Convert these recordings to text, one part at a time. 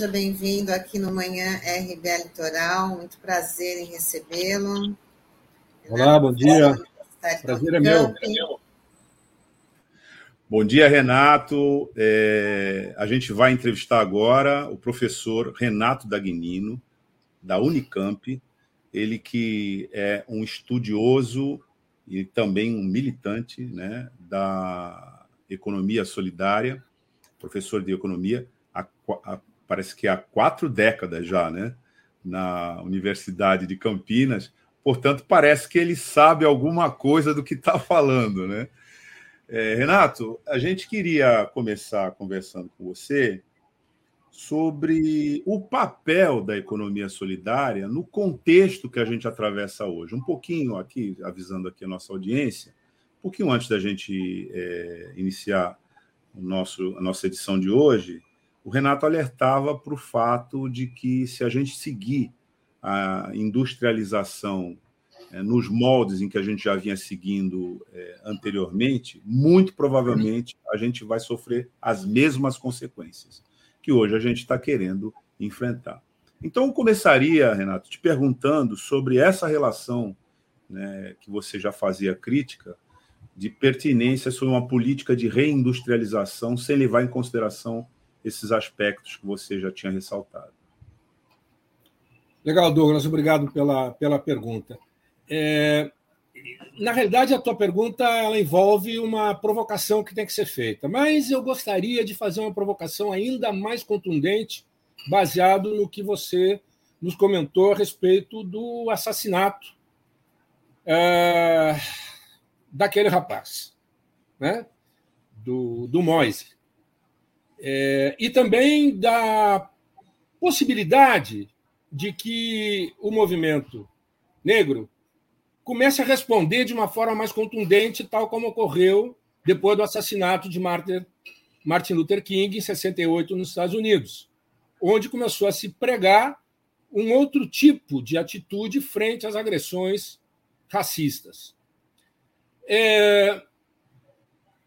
Seja bem-vindo aqui no Manhã RBA Litoral. Muito prazer em recebê-lo. Olá, bom dia. Prazer é meu. Bom dia, Renato. É, a gente vai entrevistar agora o professor Renato Dagnino, da Unicamp. Ele que é um estudioso e também um militante né, da economia solidária, professor de economia, há, há, parece que há quatro décadas já, né, na Universidade de Campinas. Portanto, parece que ele sabe alguma coisa do que está falando, né? É, Renato, a gente queria começar conversando com você sobre o papel da economia solidária no contexto que a gente atravessa hoje. Um pouquinho aqui, avisando aqui a nossa audiência, um pouquinho antes da gente é, iniciar o nosso, a nossa edição de hoje, o Renato alertava para o fato de que se a gente seguir a industrialização é, nos moldes em que a gente já vinha seguindo é, anteriormente, muito provavelmente a gente vai sofrer as mesmas consequências que hoje a gente está querendo enfrentar. Então, eu começaria, Renato, te perguntando sobre essa relação né, que você já fazia crítica de pertinência sobre uma política de reindustrialização sem levar em consideração esses aspectos que você já tinha ressaltado. Legal, Douglas, obrigado pela, pela pergunta. É, na realidade, a tua pergunta ela envolve uma provocação que tem que ser feita, mas eu gostaria de fazer uma provocação ainda mais contundente, baseado no que você nos comentou a respeito do assassinato é, daquele rapaz, né? do, do Moise. É, e também da possibilidade de que o movimento negro comece a responder de uma forma mais contundente, tal como ocorreu depois do assassinato de Martin Luther King em 68 nos Estados Unidos, onde começou a se pregar um outro tipo de atitude frente às agressões racistas. É...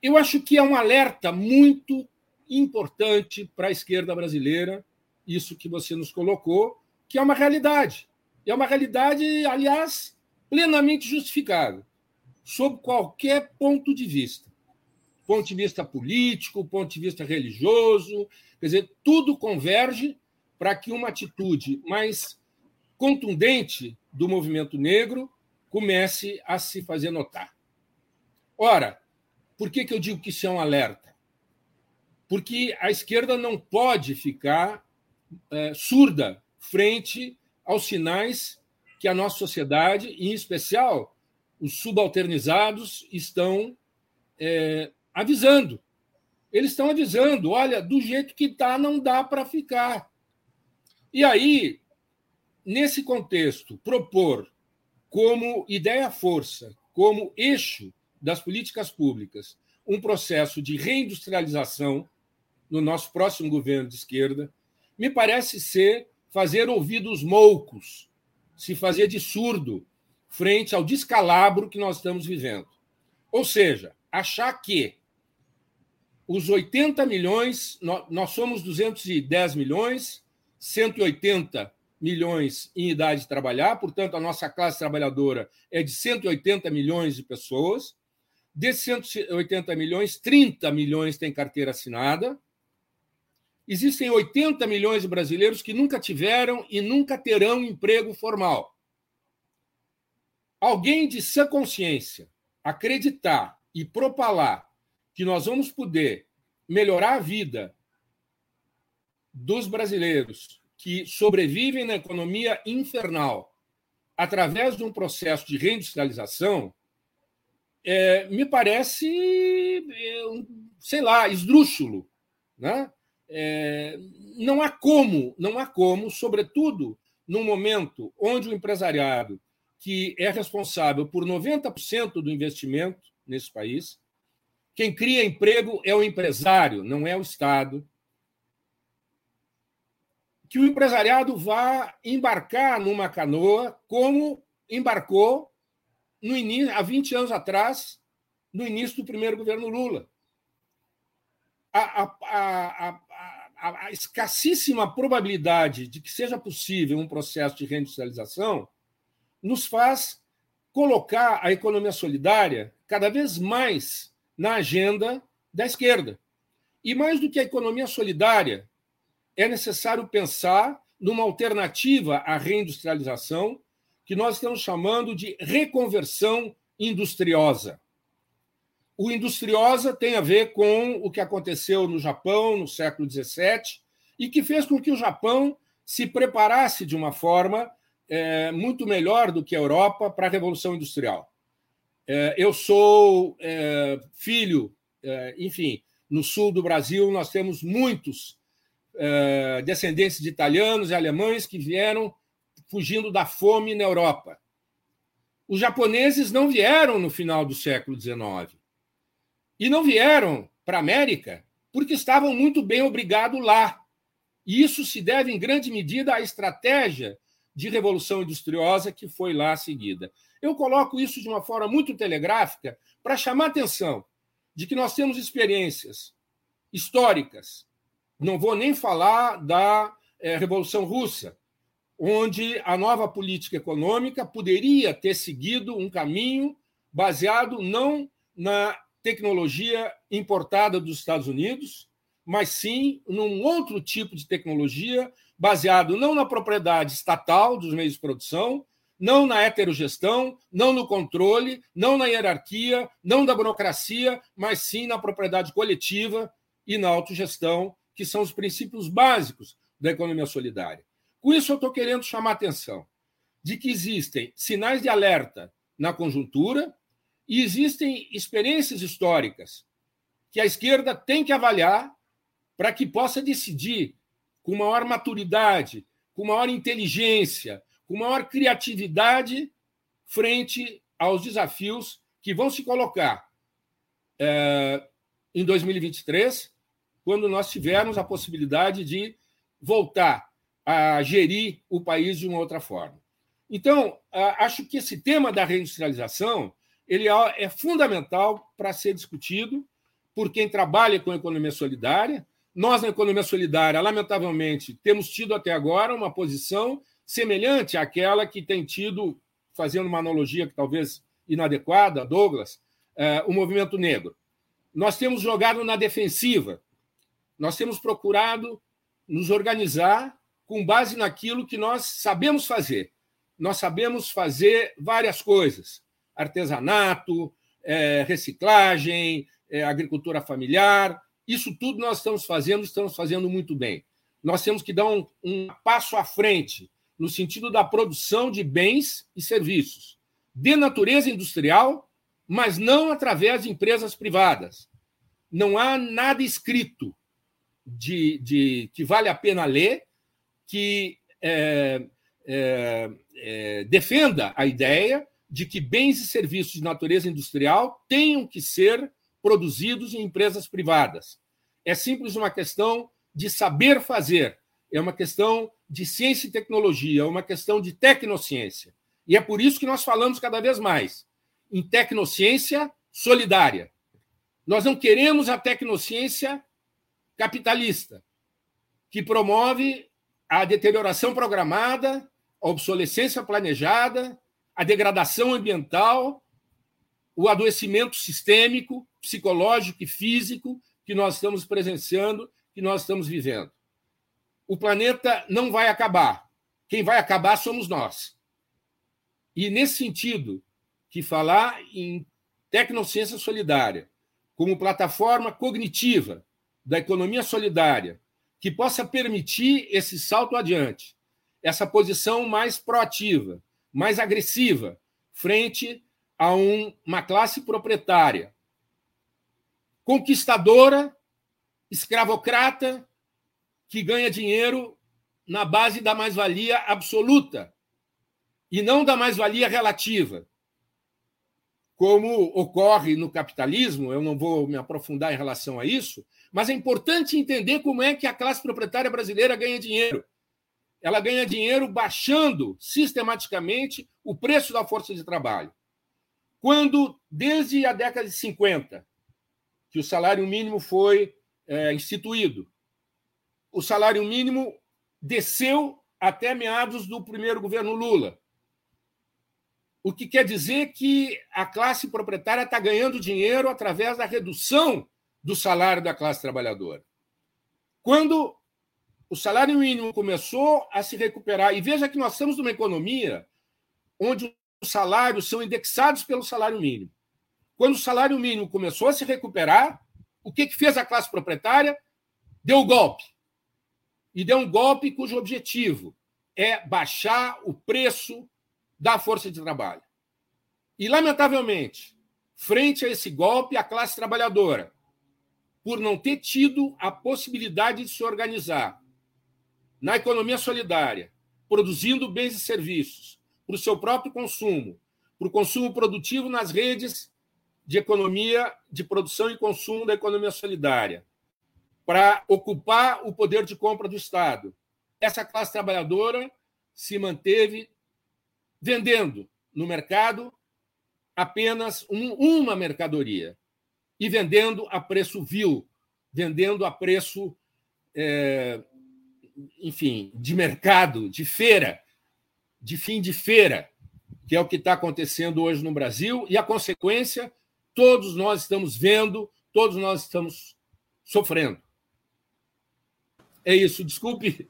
Eu acho que é um alerta muito importante para a esquerda brasileira, isso que você nos colocou, que é uma realidade. É uma realidade, aliás, plenamente justificado, sob qualquer ponto de vista. Ponto de vista político, ponto de vista religioso, quer dizer, tudo converge para que uma atitude mais contundente do movimento negro comece a se fazer notar. Ora, por que, que eu digo que isso é um alerta? Porque a esquerda não pode ficar é, surda frente aos sinais que a nossa sociedade, em especial os subalternizados, estão é, avisando. Eles estão avisando: olha, do jeito que está, não dá para ficar. E aí, nesse contexto, propor como ideia-força, como eixo das políticas públicas, um processo de reindustrialização no nosso próximo governo de esquerda, me parece ser fazer ouvidos moucos se fazer de surdo frente ao descalabro que nós estamos vivendo. Ou seja, achar que os 80 milhões, nós somos 210 milhões, 180 milhões em idade de trabalhar, portanto, a nossa classe trabalhadora é de 180 milhões de pessoas. Desses 180 milhões, 30 milhões têm carteira assinada, Existem 80 milhões de brasileiros que nunca tiveram e nunca terão emprego formal. Alguém de sã consciência acreditar e propalar que nós vamos poder melhorar a vida dos brasileiros que sobrevivem na economia infernal através de um processo de reindustrialização, é, me parece, é, sei lá, esdrúxulo. Né? É, não há como, não há como, sobretudo num momento onde o empresariado, que é responsável por 90% do investimento nesse país, quem cria emprego é o empresário, não é o Estado. Que o empresariado vá embarcar numa canoa como embarcou no início, há 20 anos atrás, no início do primeiro governo Lula. A, a, a, a, a escassíssima probabilidade de que seja possível um processo de reindustrialização nos faz colocar a economia solidária cada vez mais na agenda da esquerda. E mais do que a economia solidária, é necessário pensar numa alternativa à reindustrialização, que nós estamos chamando de reconversão industriosa. O industriosa tem a ver com o que aconteceu no Japão no século XVII e que fez com que o Japão se preparasse de uma forma é, muito melhor do que a Europa para a Revolução Industrial. É, eu sou é, filho, é, enfim, no sul do Brasil nós temos muitos é, descendentes de italianos e alemães que vieram fugindo da fome na Europa. Os japoneses não vieram no final do século XIX. E não vieram para a América porque estavam muito bem obrigados lá. E isso se deve, em grande medida, à estratégia de revolução industriosa que foi lá seguida. Eu coloco isso de uma forma muito telegráfica para chamar a atenção de que nós temos experiências históricas. Não vou nem falar da é, Revolução Russa, onde a nova política econômica poderia ter seguido um caminho baseado não na tecnologia importada dos Estados Unidos, mas sim num outro tipo de tecnologia baseado não na propriedade estatal dos meios de produção, não na heterogestão, não no controle, não na hierarquia, não da burocracia, mas sim na propriedade coletiva e na autogestão, que são os princípios básicos da economia solidária. Com isso, eu estou querendo chamar a atenção de que existem sinais de alerta na conjuntura e existem experiências históricas que a esquerda tem que avaliar para que possa decidir com maior maturidade, com maior inteligência, com maior criatividade frente aos desafios que vão se colocar é, em 2023, quando nós tivermos a possibilidade de voltar a gerir o país de uma outra forma. Então, acho que esse tema da reindustrialização ele é, é fundamental para ser discutido por quem trabalha com economia solidária, nós, na economia solidária, lamentavelmente, temos tido até agora uma posição semelhante àquela que tem tido, fazendo uma analogia que talvez inadequada, Douglas, é, o movimento negro. Nós temos jogado na defensiva, nós temos procurado nos organizar com base naquilo que nós sabemos fazer. Nós sabemos fazer várias coisas: artesanato, é, reciclagem, é, agricultura familiar, isso tudo nós estamos fazendo, estamos fazendo muito bem. Nós temos que dar um, um passo à frente no sentido da produção de bens e serviços de natureza industrial, mas não através de empresas privadas. Não há nada escrito de, de que vale a pena ler que é, é, é, defenda a ideia de que bens e serviços de natureza industrial tenham que ser produzidos em empresas privadas. É simples uma questão de saber fazer, é uma questão de ciência e tecnologia, é uma questão de tecnociência. E é por isso que nós falamos cada vez mais em tecnociência solidária. Nós não queremos a tecnociência capitalista, que promove a deterioração programada, a obsolescência planejada, a degradação ambiental, o adoecimento sistêmico, psicológico e físico que nós estamos presenciando, que nós estamos vivendo. O planeta não vai acabar. Quem vai acabar somos nós. E nesse sentido, que falar em tecnociência solidária como plataforma cognitiva da economia solidária, que possa permitir esse salto adiante, essa posição mais proativa, mais agressiva, frente a um, uma classe proprietária conquistadora, escravocrata, que ganha dinheiro na base da mais-valia absoluta e não da mais-valia relativa. Como ocorre no capitalismo, eu não vou me aprofundar em relação a isso, mas é importante entender como é que a classe proprietária brasileira ganha dinheiro. Ela ganha dinheiro baixando sistematicamente o preço da força de trabalho. Quando, desde a década de 50, que o salário mínimo foi é, instituído. o salário mínimo desceu até meados do primeiro governo Lula. O que quer dizer que a classe proprietária está ganhando dinheiro através da redução do salário da classe trabalhadora. Quando o salário mínimo começou a se recuperar, e veja que nós estamos numa economia onde os salários são indexados pelo salário mínimo. Quando o salário mínimo começou a se recuperar, o que, que fez a classe proprietária? Deu golpe. E deu um golpe cujo objetivo é baixar o preço da força de trabalho. E, lamentavelmente, frente a esse golpe, a classe trabalhadora, por não ter tido a possibilidade de se organizar na economia solidária, produzindo bens e serviços para o seu próprio consumo, para o consumo produtivo nas redes de economia de produção e consumo da economia solidária, para ocupar o poder de compra do Estado. Essa classe trabalhadora se manteve vendendo no mercado apenas um, uma mercadoria e vendendo a preço vil, vendendo a preço, é, enfim, de mercado, de feira, de fim de feira, que é o que está acontecendo hoje no Brasil, e a consequência todos nós estamos vendo, todos nós estamos sofrendo. É isso. Desculpe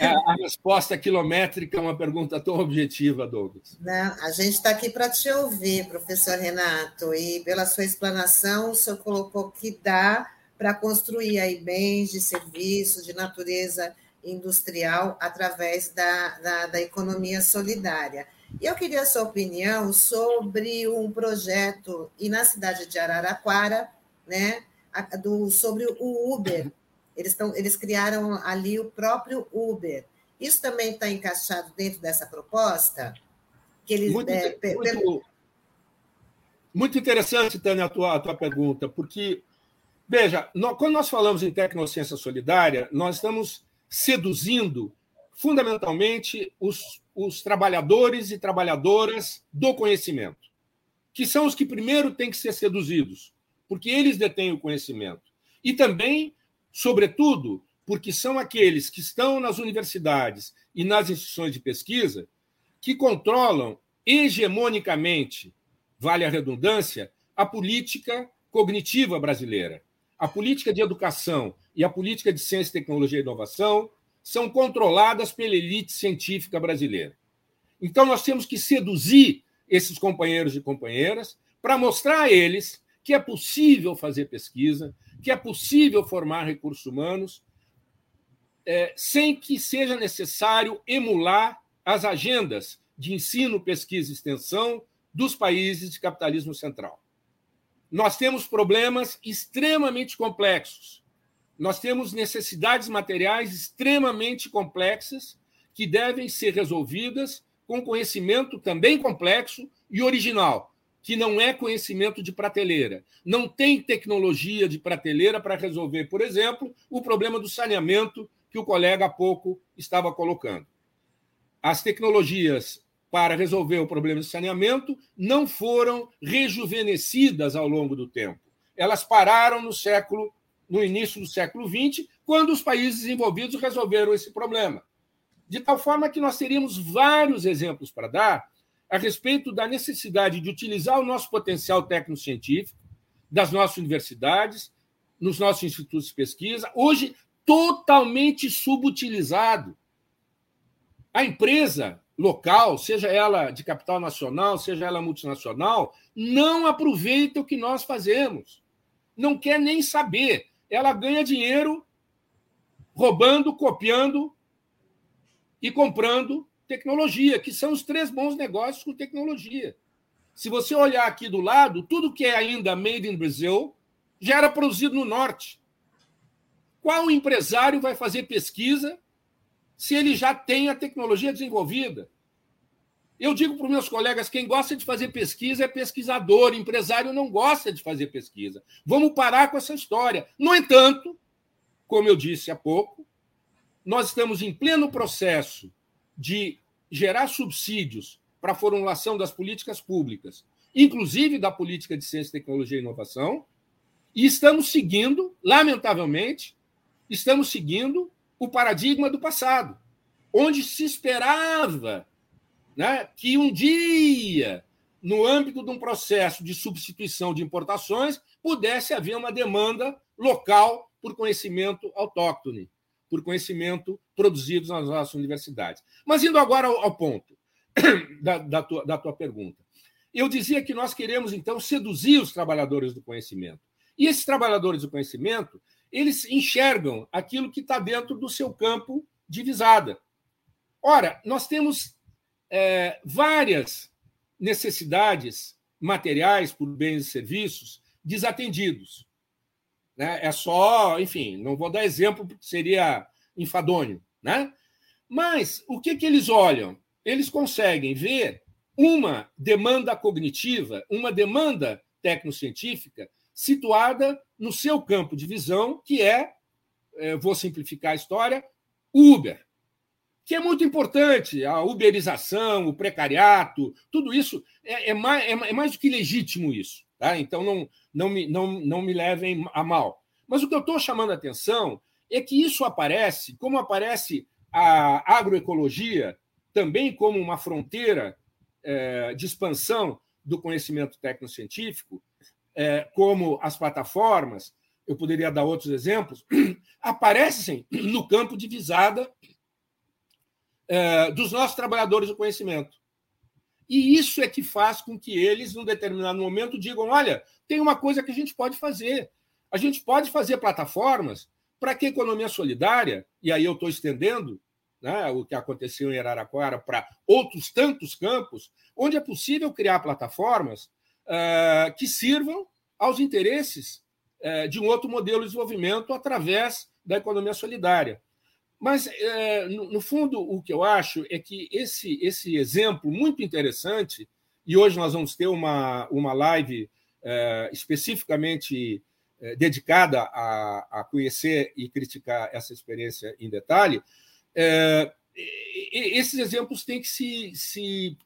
a resposta quilométrica, uma pergunta tão objetiva, Douglas. Não, a gente está aqui para te ouvir, professor Renato, e pela sua explanação, o senhor colocou que dá para construir aí bens de serviços de natureza industrial através da, da, da economia solidária. E eu queria a sua opinião sobre um projeto e na cidade de Araraquara, né, do, sobre o Uber. Eles, tão, eles criaram ali o próprio Uber. Isso também está encaixado dentro dessa proposta? Que eles, muito, é, muito, muito, interessante, Tânia, a tua, a tua pergunta, porque, veja, nós, quando nós falamos em tecnociência solidária, nós estamos seduzindo fundamentalmente os os trabalhadores e trabalhadoras do conhecimento, que são os que primeiro têm que ser seduzidos, porque eles detêm o conhecimento. E também, sobretudo, porque são aqueles que estão nas universidades e nas instituições de pesquisa que controlam hegemonicamente, vale a redundância, a política cognitiva brasileira. A política de educação e a política de ciência, tecnologia e inovação são controladas pela elite científica brasileira. Então, nós temos que seduzir esses companheiros e companheiras para mostrar a eles que é possível fazer pesquisa, que é possível formar recursos humanos, é, sem que seja necessário emular as agendas de ensino, pesquisa e extensão dos países de capitalismo central. Nós temos problemas extremamente complexos nós temos necessidades materiais extremamente complexas que devem ser resolvidas com conhecimento também complexo e original, que não é conhecimento de prateleira. Não tem tecnologia de prateleira para resolver, por exemplo, o problema do saneamento que o colega há pouco estava colocando. As tecnologias para resolver o problema de saneamento não foram rejuvenescidas ao longo do tempo. Elas pararam no século no início do século XX, quando os países desenvolvidos resolveram esse problema. De tal forma que nós teríamos vários exemplos para dar a respeito da necessidade de utilizar o nosso potencial técnico-científico das nossas universidades, nos nossos institutos de pesquisa, hoje totalmente subutilizado. A empresa local, seja ela de capital nacional, seja ela multinacional, não aproveita o que nós fazemos. Não quer nem saber ela ganha dinheiro roubando, copiando e comprando tecnologia, que são os três bons negócios com tecnologia. Se você olhar aqui do lado, tudo que é ainda made in Brazil já era produzido no norte. Qual empresário vai fazer pesquisa se ele já tem a tecnologia desenvolvida? Eu digo para os meus colegas: quem gosta de fazer pesquisa é pesquisador, empresário não gosta de fazer pesquisa. Vamos parar com essa história. No entanto, como eu disse há pouco, nós estamos em pleno processo de gerar subsídios para a formulação das políticas públicas, inclusive da política de ciência, tecnologia e inovação, e estamos seguindo, lamentavelmente, estamos seguindo o paradigma do passado, onde se esperava né, que um dia, no âmbito de um processo de substituição de importações, pudesse haver uma demanda local por conhecimento autóctone, por conhecimento produzido nas nossas universidades. Mas indo agora ao, ponto da, da, tua, da tua pergunta. Eu dizia que nós queremos, então, seduzir os trabalhadores do conhecimento. E esses trabalhadores do conhecimento, eles enxergam aquilo que está dentro do seu campo de visada. Ora, nós temos é, várias necessidades materiais por bens e serviços desatendidos. Né? É só, enfim, não vou dar exemplo porque seria enfadonho. Né? Mas o que, que eles olham? Eles conseguem ver uma demanda cognitiva, uma demanda tecnocientífica situada no seu campo de visão, que é, é vou simplificar a história, Uber, que é muito importante, a uberização, o precariato, tudo isso é, é, mais, é, é mais do que legítimo isso. Tá? Então, não, não, me, não, não me levem a mal. Mas o que eu estou chamando a atenção é que isso aparece, como aparece a agroecologia, também como uma fronteira é, de expansão do conhecimento tecnocientífico, é, como as plataformas, eu poderia dar outros exemplos, aparecem no campo de visada é, dos nossos trabalhadores do conhecimento. E isso é que faz com que eles, num determinado momento, digam: olha, tem uma coisa que a gente pode fazer. A gente pode fazer plataformas para que a economia solidária, e aí eu estou estendendo né, o que aconteceu em Araraquara para outros tantos campos, onde é possível criar plataformas uh, que sirvam aos interesses uh, de um outro modelo de desenvolvimento através da economia solidária. Mas, uh, no, no, fundo, o que eu acho é que esse, esse exemplo muito interessante, e hoje nós vamos ter uma, uma live especificamente dedicada a, a conhecer e criticar essa experiência em detalhe, é, esses exemplos têm que se, se,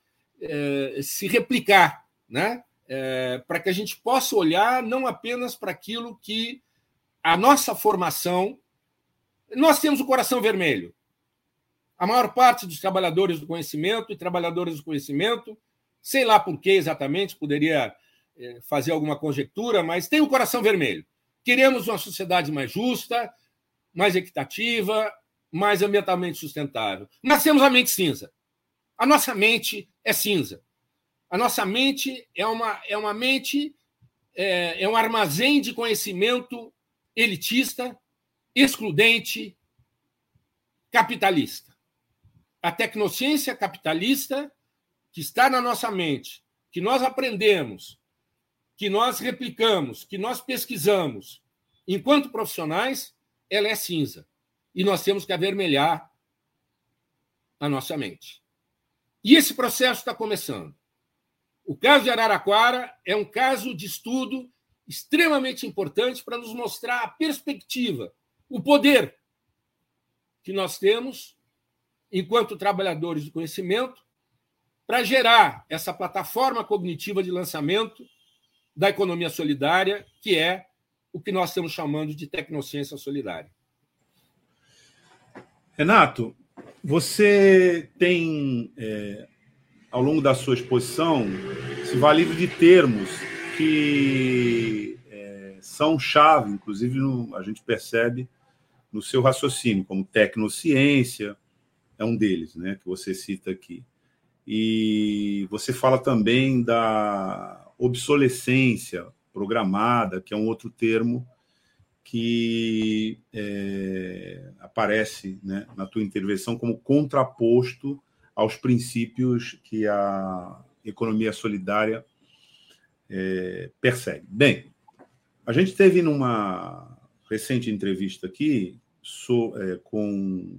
é, se replicar, né? É, para que a gente possa olhar não apenas para aquilo que a nossa formação. Nós temos o coração vermelho. A maior parte dos trabalhadores do conhecimento e trabalhadoras do conhecimento, sei lá por que exatamente, poderia é, fazer alguma conjectura, mas tem o coração vermelho. Queremos uma sociedade mais justa, mais equitativa, mais ambientalmente sustentável. Nós temos a mente cinza. A nossa mente é cinza. A nossa mente é uma, é uma mente, é, é um armazém de conhecimento elitista, excludente, capitalista. A tecnociência capitalista que está na nossa mente, que nós aprendemos, que nós replicamos, que nós pesquisamos, enquanto profissionais, ela é cinza e nós temos que avermelhar a nossa mente. E esse processo está começando. O caso de Araraquara é um caso de estudo extremamente importante para nos mostrar a perspectiva, o poder que nós temos enquanto trabalhadores do conhecimento para gerar essa plataforma cognitiva de lançamento da economia solidária, que é o que nós estamos chamando de tecnociência solidária. Renato, você tem, é, ao longo da sua exposição, se valido de termos que é, são chave, inclusive no, a gente percebe no seu raciocínio, como tecnociência, é um deles, né, que você cita aqui. E você fala também da obsolescência programada, que é um outro termo que é, aparece né, na tua intervenção como contraposto aos princípios que a economia solidária é, persegue. Bem, a gente teve numa recente entrevista aqui so, é, com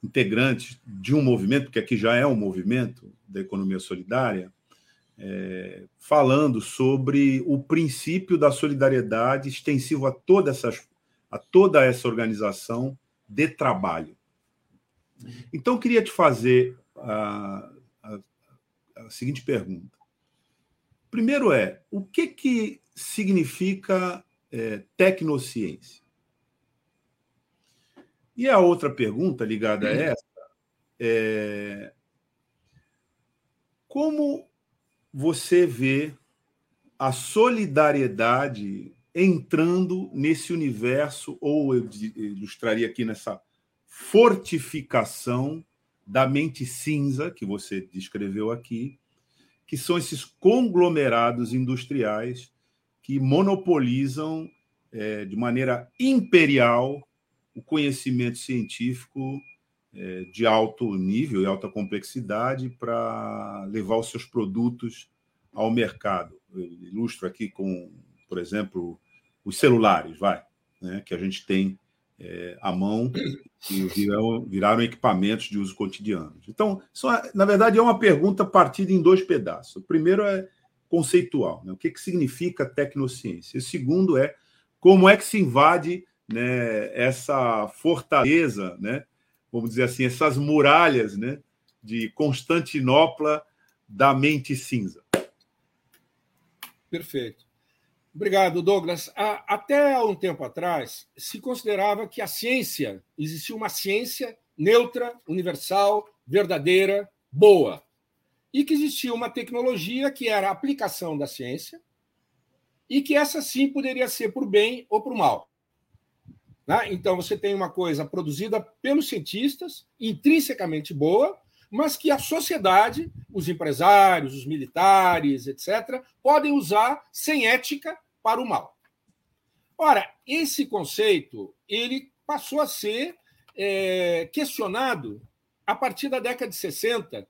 integrantes de um movimento, porque aqui já é um movimento da economia solidária, é, falando sobre o princípio da solidariedade extensivo a, toda essas, a toda essa organização de trabalho. Então, eu queria te fazer a, a, a seguinte pergunta. Primeiro é, o que, que significa é, tecnociência? E a outra pergunta ligada a essa é como você vê a solidariedade entrando nesse universo, ou eu ilustraria aqui nessa fortificação da mente cinza que você descreveu aqui, que são esses conglomerados industriais que monopolizam é, de maneira imperial o conhecimento científico é, de alto nível e alta complexidade para levar os seus produtos ao mercado. Eu ilustro aqui com, por exemplo, os celulares, vai, né, que a gente tem é, à mão e viraram, viraram, equipamentos de uso cotidiano. Então, é, na verdade, é uma pergunta partida em dois pedaços. O primeiro é conceitual, né? o que, que significa tecnociência? O segundo é como é que se invade né, essa fortaleza, né, vamos dizer assim, essas muralhas né, de Constantinopla da mente cinza. Perfeito. Obrigado, Douglas. Até um tempo atrás, se considerava que a ciência, existia uma ciência neutra, universal, verdadeira, boa. E que existia uma tecnologia que era a aplicação da ciência, e que essa sim poderia ser por bem ou por mal. Né? Então, você tem uma coisa produzida pelos cientistas, intrinsecamente boa, mas que a sociedade, os empresários, os militares, etc., podem usar sem ética para o mal. Ora, esse conceito ele passou a ser é, questionado a partir da década de 60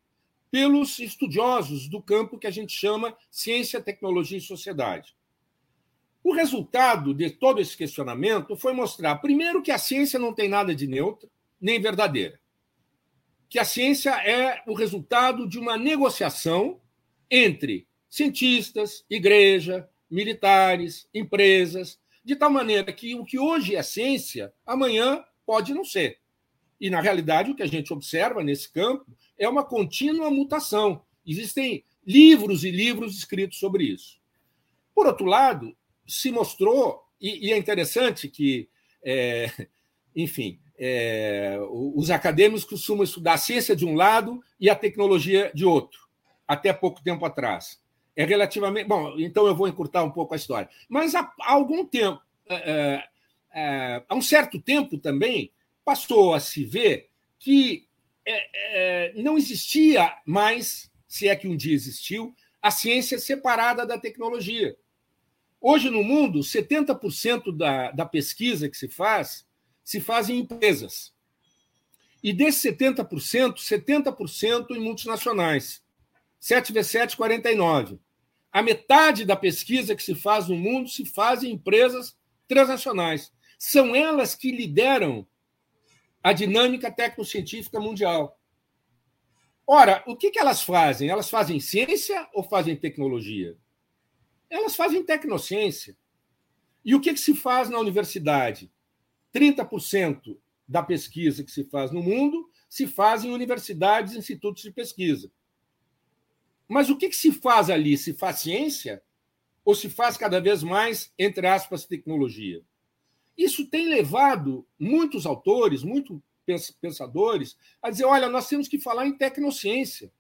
pelos estudiosos do campo que a gente chama ciência, tecnologia e sociedade. O resultado de todo esse questionamento foi mostrar, primeiro, que a ciência não tem nada de neutra nem verdadeira. Que a ciência é o resultado de uma negociação entre cientistas, igreja, militares, empresas, de tal maneira que o que hoje é ciência, amanhã pode não ser. E, na realidade, o que a gente observa nesse campo é uma contínua mutação. Existem livros e livros escritos sobre isso. Por outro lado, se mostrou, e, e é interessante que, é, enfim, é, os acadêmicos costumam estudar a ciência de um lado e a tecnologia de outro, até pouco tempo atrás. É relativamente. Bom, então eu vou encurtar um pouco a história. Mas há, há algum tempo, é, é há um certo tempo também, passou a se ver que é, não existia mais, se é que um dia existiu, a ciência separada da tecnologia. Hoje, no mundo, 70% da, da pesquisa que se faz se faz em empresas. E desses 70%, 70% em multinacionais. 7 vezes 7, 49. A metade da pesquisa que se faz no mundo se faz em empresas transnacionais. São elas que lideram a dinâmica tecnocientífica mundial. Ora, o que, que elas fazem? Elas fazem ciência ou fazem tecnologia? Elas fazem tecnociência. E o que, que se faz na universidade? 30% da pesquisa que se faz no mundo se faz em universidades e institutos de pesquisa. Mas o que, que se faz ali? Se faz ciência ou se faz cada vez mais, entre aspas, tecnologia? Isso tem levado muitos autores, muitos pensadores, a dizer: olha, nós temos que falar em tecnociência.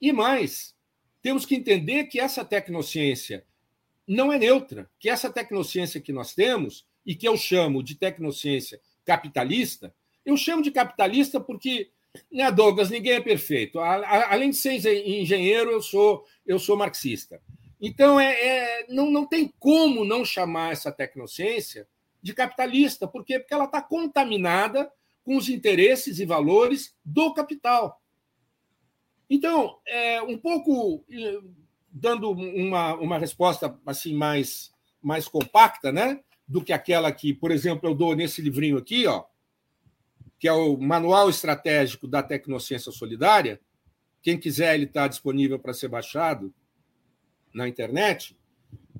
E mais, temos que entender que essa tecnociência não é neutra, que essa tecnociência que nós temos, e que eu chamo de tecnociência capitalista, eu chamo de capitalista porque, né, Douglas, ninguém é perfeito. Além de ser engenheiro, eu sou, eu sou marxista. Então, é, é não, não tem como não chamar essa tecnociência de capitalista. Por quê? Porque ela está contaminada com os interesses e valores do capital. Então, é, um pouco dando uma, uma resposta assim mais, mais compacta, né? Do que aquela que, por exemplo, eu dou nesse livrinho aqui, ó, que é o Manual Estratégico da Tecnociência Solidária. Quem quiser, ele está disponível para ser baixado na internet.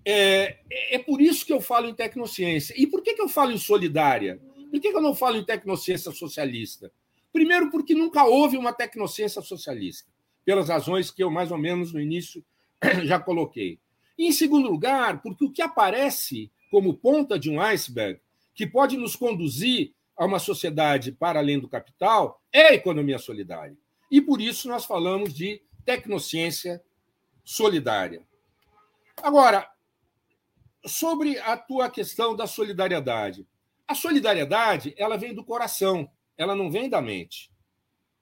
É, é por isso que eu falo em tecnociência. E por que, que eu falo em solidária? Por que, que eu não falo em tecnociência socialista? Primeiro, porque nunca houve uma tecnociência socialista, pelas razões que eu, mais ou menos, no início já coloquei. E, em segundo lugar, porque o que aparece como ponta de um iceberg, que pode nos conduzir a uma sociedade para além do capital é a economia solidária. E por isso nós falamos de tecnociência solidária. Agora, sobre a tua questão da solidariedade. A solidariedade, ela vem do coração, ela não vem da mente.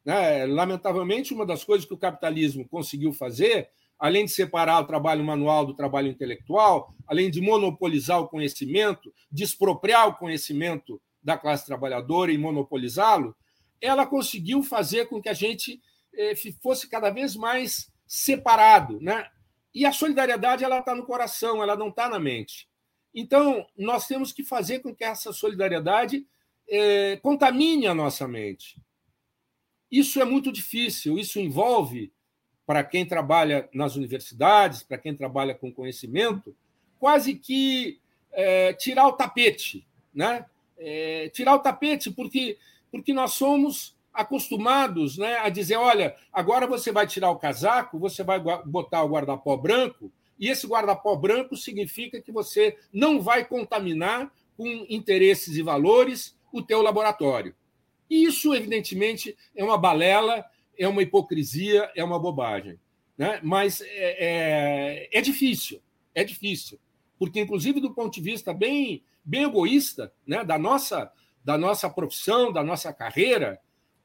Né? Lamentavelmente, uma das coisas que o capitalismo conseguiu fazer, além de separar o trabalho manual do trabalho intelectual, além de monopolizar o conhecimento, de expropriar o conhecimento da classe trabalhadora e monopolizá-lo, ela conseguiu fazer com que a gente eh, fosse cada vez mais separado, né? E a solidariedade ela está no coração, ela não está na mente. Então nós temos que fazer com que essa solidariedade eh, contamine a nossa mente. Isso é muito difícil. Isso envolve para quem trabalha nas universidades, para quem trabalha com conhecimento, quase que é, tirar o tapete, né? É, tirar o tapete, porque, porque nós somos acostumados né, a dizer: olha, agora você vai tirar o casaco, você vai botar o guarda-pó branco, e esse guarda-pó branco significa que você não vai contaminar com interesses e valores o teu laboratório. E isso, evidentemente, é uma balela, é uma hipocrisia, é uma bobagem. Né? Mas é, é, é difícil, é difícil. Porque, inclusive, do ponto de vista bem bem egoísta né, da, nossa, da nossa profissão, da nossa carreira,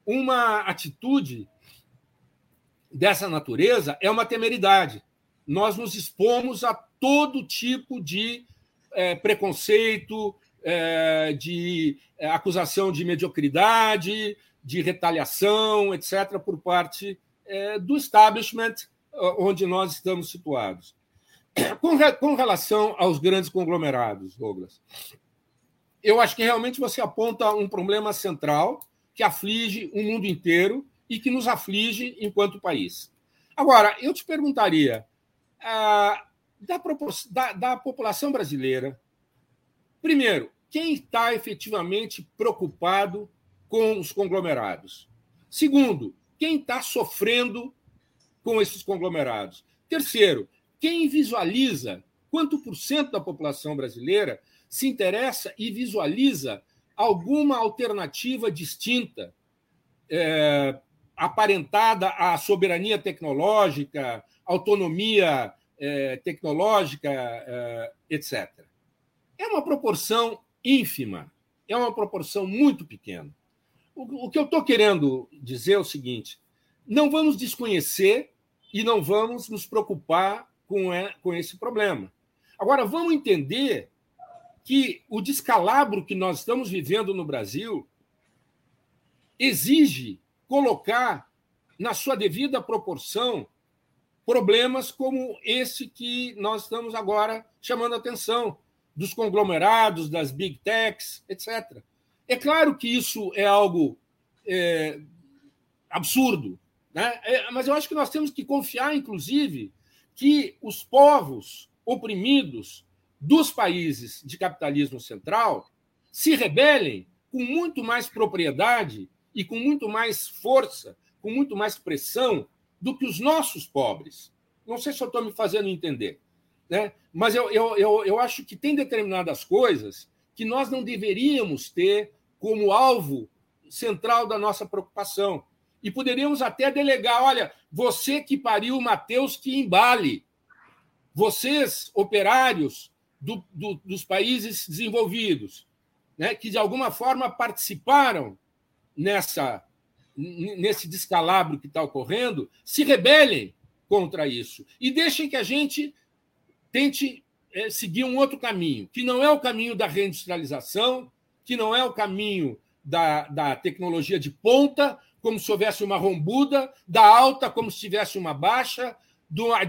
uma atitude dessa natureza é uma temeridade. Nós nos expomos a todo tipo de é, preconceito, é, de é, acusação de mediocridade, de retaliação, etc., por parte do establishment onde nós estamos situados. Com, com relação aos grandes conglomerados, Douglas, eu acho que realmente você aponta um problema central que aflige o mundo inteiro e que nos aflige enquanto país. Agora, eu te perguntaria, ah, da, da, da população brasileira, primeiro, quem está efetivamente preocupado com os conglomerados? Segundo, quem está sofrendo com esses conglomerados? Terceiro, quem visualiza quanto por cento da população brasileira se interessa e visualiza alguma alternativa distinta, é, aparentada à soberania tecnológica, autonomia é, tecnológica, é, etc. É uma proporção ínfima, é uma proporção muito pequena. O, o que eu estou querendo dizer é o seguinte: não vamos desconhecer e não vamos nos preocupar com, é, com esse problema. Agora, vamos entender que o descalabro que nós estamos vivendo no Brasil exige colocar na sua devida proporção problemas como esse que nós estamos agora chamando a atenção, dos conglomerados, das big techs, etc. É claro que isso é algo é, absurdo, né? É, mas eu acho que nós temos que confiar, inclusive, que os povos oprimidos dos países de capitalismo central se rebelem com muito mais propriedade e com muito mais força, com muito mais pressão do que os nossos pobres. Não sei se eu estou me fazendo entender, né? mas eu, eu, eu, eu acho que tem determinadas coisas que nós não deveríamos ter como alvo central da nossa preocupação. E poderíamos até delegar: olha, você que pariu Mateus, que embale. Vocês, operários do, do, dos países desenvolvidos, né, que de alguma forma participaram nessa, nesse descalabro que está ocorrendo, se rebelem contra isso e deixem que a gente tente é, seguir um outro caminho, que não é o caminho da reindustrialização, que não é o caminho da, da tecnologia de ponta, como se houvesse uma rombuda, da alta, como se tivesse uma baixa,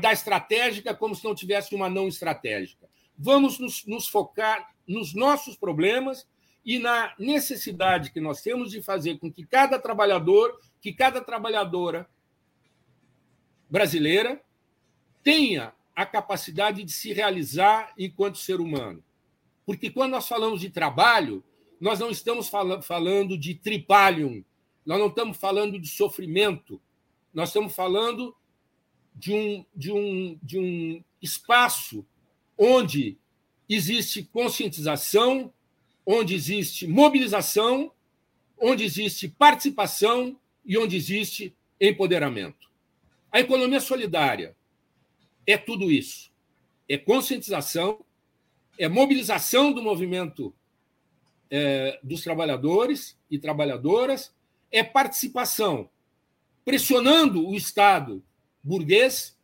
da estratégica, como se não tivesse uma não estratégica. Vamos nos, nos focar nos nossos problemas e na necessidade que nós temos de fazer com que cada trabalhador, que cada trabalhadora brasileira tenha a capacidade de se realizar enquanto ser humano. Porque quando nós falamos de trabalho, nós não estamos falando de tripalium, nós não estamos falando de sofrimento, nós estamos falando de um, de um, de um espaço onde existe conscientização, onde existe mobilização onde existe participação e onde existe empoderamento. A economia solidária é tudo isso. É conscientização, é mobilização do movimento é, dos trabalhadores e trabalhadoras, é participação, pressionando o Estado burguês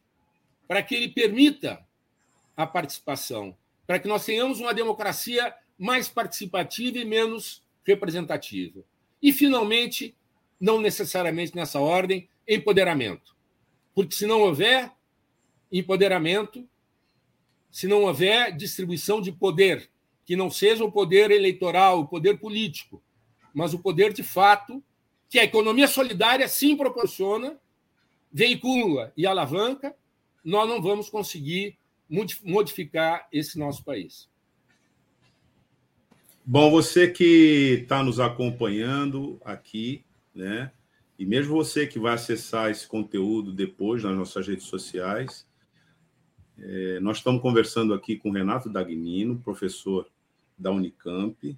para que ele permita a participação, para que nós tenhamos uma democracia mais participativa e menos representativa. E, finalmente, não necessariamente nessa ordem, empoderamento. Porque se não houver empoderamento, se não houver distribuição de poder, que não seja o poder eleitoral, o poder político, mas o poder de fato que a economia solidária sim proporciona, veicula e alavanca, nós não vamos conseguir modificar esse nosso país. Bom, você que está nos acompanhando aqui, né? E mesmo você que vai acessar esse conteúdo depois nas nossas redes sociais, é, nós estamos conversando aqui com Renato Dagnino, professor da Unicamp,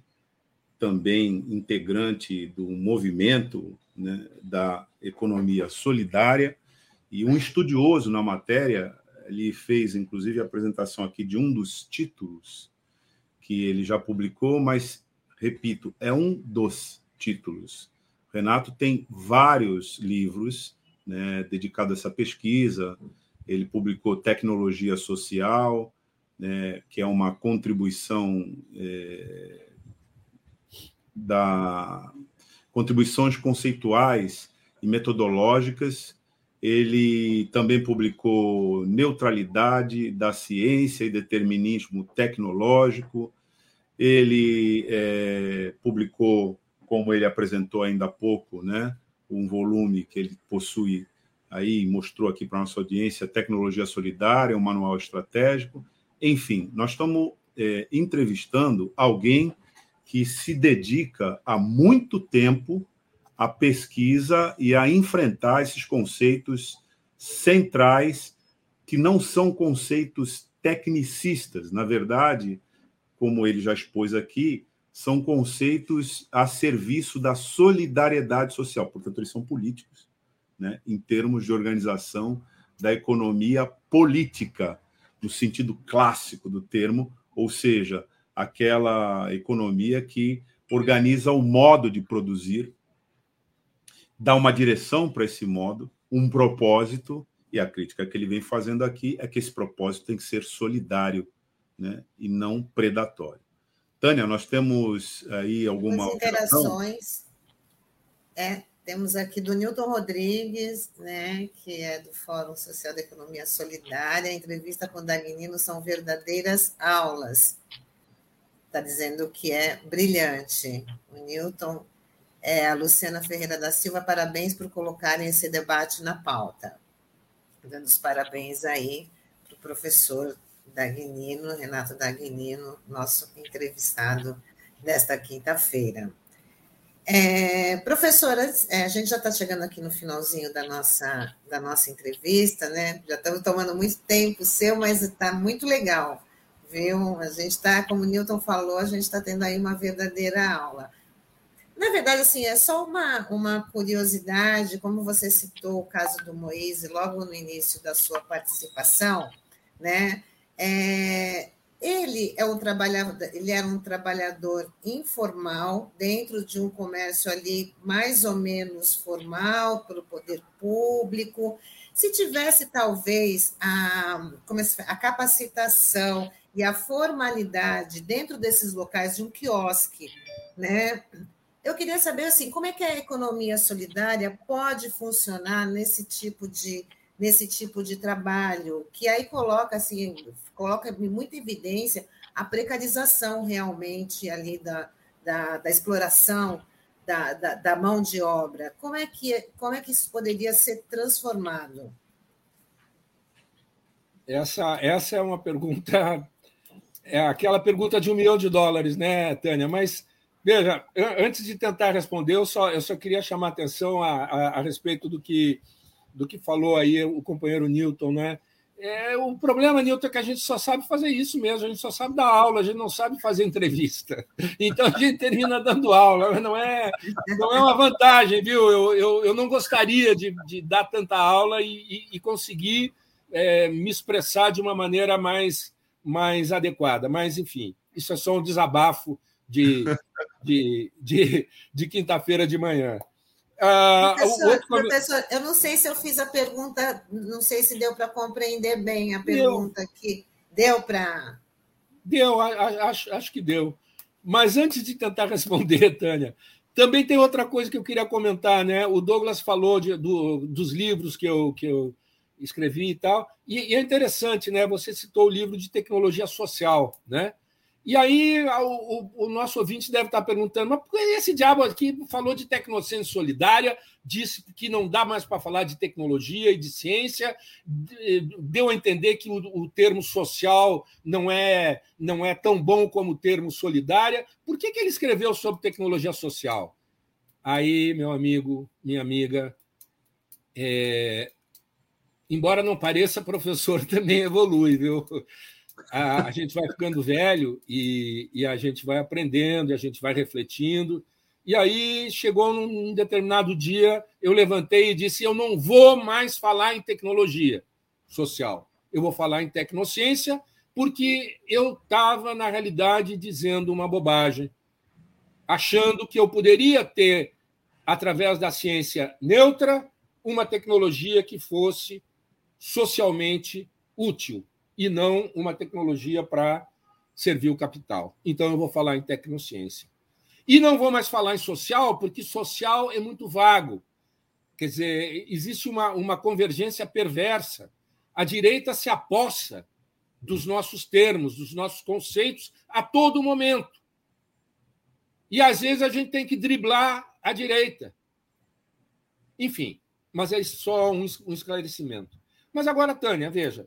também integrante do movimento né, da economia solidária e um estudioso na matéria. Ele fez, inclusive, a apresentação aqui de um dos títulos que ele já publicou, mas, repito, é um dos títulos. Renato tem vários livros né, dedicados a essa pesquisa. Ele publicou Tecnologia Social, né, que é uma contribuição é, da contribuições conceituais e metodológicas. Ele também publicou Neutralidade da Ciência e Determinismo Tecnológico. Ele é, publicou, como ele apresentou ainda há pouco, né, um volume que ele possui aí, mostrou aqui para a nossa audiência, Tecnologia Solidária, um manual estratégico. Enfim, nós estamos é, entrevistando alguém que se dedica há muito tempo à pesquisa e a enfrentar esses conceitos centrais, que não são conceitos tecnicistas. Na verdade, como ele já expôs aqui, são conceitos a serviço da solidariedade social, portanto, eles são políticos, né, em termos de organização da economia política, no sentido clássico do termo, ou seja, aquela economia que organiza o modo de produzir, dá uma direção para esse modo, um propósito, e a crítica que ele vem fazendo aqui é que esse propósito tem que ser solidário né, e não predatório. Tânia, nós temos aí alguma. As interações. É, temos aqui do Newton Rodrigues, né, que é do Fórum Social da Economia Solidária. A entrevista com o Dagnino são verdadeiras aulas está dizendo que é brilhante. O Newton, é, a Luciana Ferreira da Silva, parabéns por colocarem esse debate na pauta. Dando os parabéns aí para o professor Dagnino, Renato Dagnino, nosso entrevistado desta quinta-feira. É, professora, é, a gente já está chegando aqui no finalzinho da nossa, da nossa entrevista, né? Já estamos tomando muito tempo seu, mas está muito legal viu? A gente está, como o Newton falou, a gente está tendo aí uma verdadeira aula. Na verdade, assim, é só uma, uma curiosidade, como você citou o caso do Moise logo no início da sua participação, né? É, ele é um trabalhador, ele era um trabalhador informal dentro de um comércio ali mais ou menos formal pelo poder público. Se tivesse talvez a, é a capacitação e a formalidade dentro desses locais de um quiosque, né? Eu queria saber assim, como é que a economia solidária pode funcionar nesse tipo de nesse tipo de trabalho, que aí coloca assim, coloca muita evidência a precarização realmente ali da, da, da exploração da, da, da, mão de obra. Como é que como é que isso poderia ser transformado? Essa, essa é uma pergunta é aquela pergunta de um milhão de dólares, né, Tânia? Mas, veja, antes de tentar responder, eu só, eu só queria chamar atenção a, a, a respeito do que, do que falou aí o companheiro Newton, né? É, o problema, Nilton, é que a gente só sabe fazer isso mesmo, a gente só sabe dar aula, a gente não sabe fazer entrevista. Então a gente termina dando aula, não é, não é uma vantagem, viu? Eu, eu, eu não gostaria de, de dar tanta aula e, e, e conseguir é, me expressar de uma maneira mais, mais adequada. Mas, enfim, isso é só um desabafo de, de, de, de quinta-feira de manhã. Ah, professor, outro... professor, eu não sei se eu fiz a pergunta, não sei se deu para compreender bem a pergunta deu. aqui. Deu para. Deu, acho, acho que deu. Mas antes de tentar responder, Tânia, também tem outra coisa que eu queria comentar, né? O Douglas falou de, do, dos livros que eu, que eu escrevi e tal, e, e, é interessante, né? Você citou o livro de tecnologia social, né? E aí o, o, nosso ouvinte deve estar perguntando, mas por que esse diabo aqui falou de tecnociência solidária, disse que não dá mais para falar de tecnologia e de ciência, deu a entender que o, o, termo social não é, não é tão bom como o termo solidária. Por que, que ele escreveu sobre tecnologia social? Aí, meu amigo, minha amiga, é... embora não pareça, professor também evolui, viu? a, a gente vai ficando velho e, e, a gente vai aprendendo, e a gente vai refletindo. E aí chegou num determinado dia, eu levantei e disse: eu não vou mais falar em tecnologia social, eu vou falar em tecnociência, porque eu estava, na realidade, dizendo uma bobagem, achando que eu poderia ter, através da ciência neutra, uma tecnologia que fosse socialmente útil e não uma tecnologia para servir o capital. Então, eu vou falar em tecnociência. E não vou mais falar em social, porque social é muito vago. Quer dizer, existe uma, uma convergência perversa. A direita se apossa dos nossos termos, dos nossos conceitos, a todo momento. E às vezes a gente tem que driblar a direita. Enfim, mas é só um, um esclarecimento. Mas agora, Tânia, veja,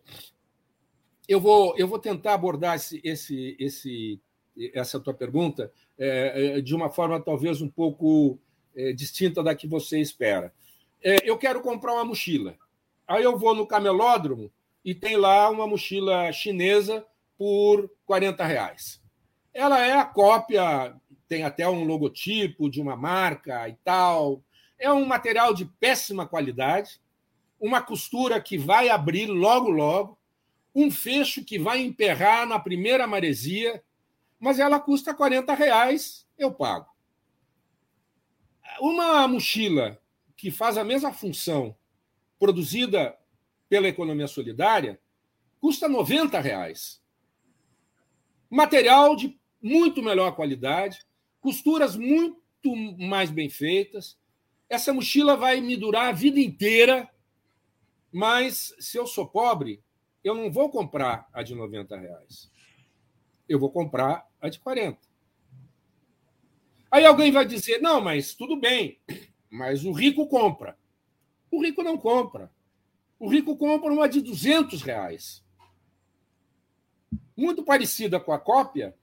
eu vou, eu vou tentar abordar esse, esse, esse, essa tua pergunta é, é, de uma forma talvez um pouco é, distinta da que você espera. É, eu quero comprar uma mochila. Aí eu vou no camelódromo e tem lá uma mochila chinesa por 40 reais. Ela é a cópia, tem até um logotipo de uma marca e tal. É um material de péssima qualidade, uma costura que vai abrir logo, logo um fecho que vai emperrar na primeira maresia, mas ela custa 40 reais, eu pago. Uma mochila que faz a mesma função, produzida pela economia solidária, custa 90 reais. Material de muito melhor qualidade, costuras muito mais bem feitas. Essa mochila vai me durar a vida inteira, mas se eu sou pobre, eu não vou comprar a de 90 reais. Eu vou comprar a de 40. Aí alguém vai dizer: não, mas tudo bem, mas o rico compra. O rico não compra. O rico compra uma de 200 reais. Muito parecida com a cópia,